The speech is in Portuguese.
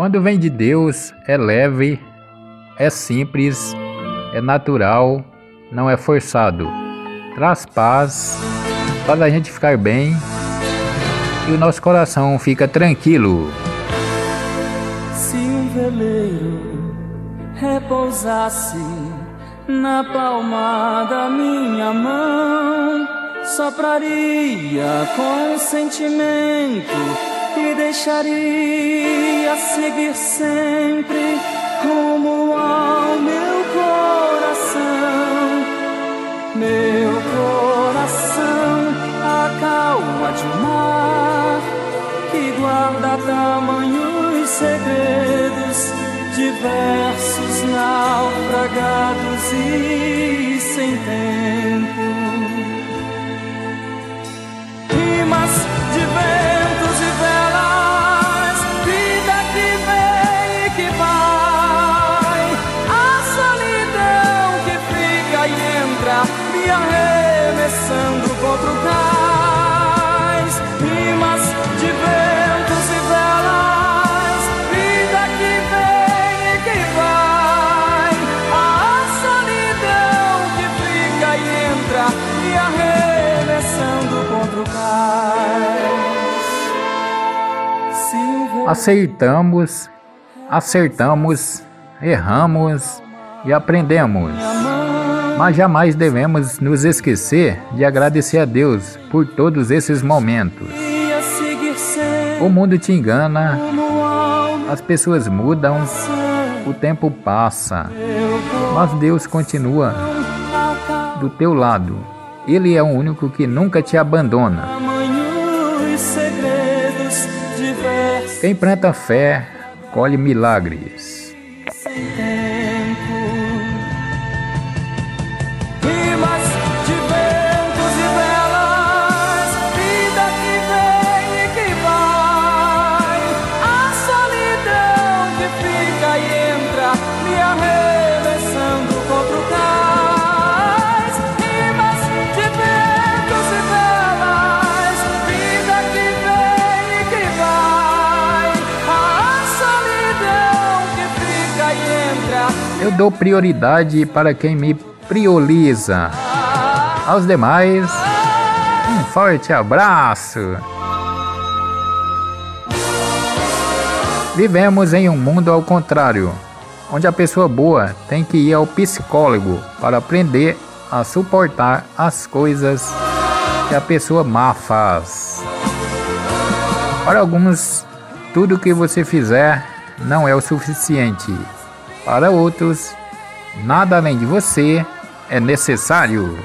Quando vem de Deus, é leve, é simples, é natural, não é forçado. Traz paz, faz a gente ficar bem e o nosso coração fica tranquilo. Se um veleiro repousasse na palma da minha mão, sopraria com sentimento e deixaria seguir sempre rumo ao meu coração. Meu coração, a calma de um mar que guarda tamanhos segredos, diversos naufragados e sem me arremessando contra o cais. Rimas de ventos e velas, vida que vem e que vai. A solidão que fica e entra, me arremessando contra o cais. Aceitamos, acertamos, erramos e aprendemos. Mas jamais devemos nos esquecer de agradecer a Deus por todos esses momentos. O mundo te engana, as pessoas mudam, o tempo passa, mas Deus continua do teu lado. Ele é o único que nunca te abandona. Quem planta fé, colhe milagres. Eu dou prioridade para quem me prioriza. Aos demais, um forte abraço. Vivemos em um mundo ao contrário, onde a pessoa boa tem que ir ao psicólogo para aprender a suportar as coisas que a pessoa má faz. Para alguns, tudo que você fizer não é o suficiente. Para outros, nada além de você é necessário.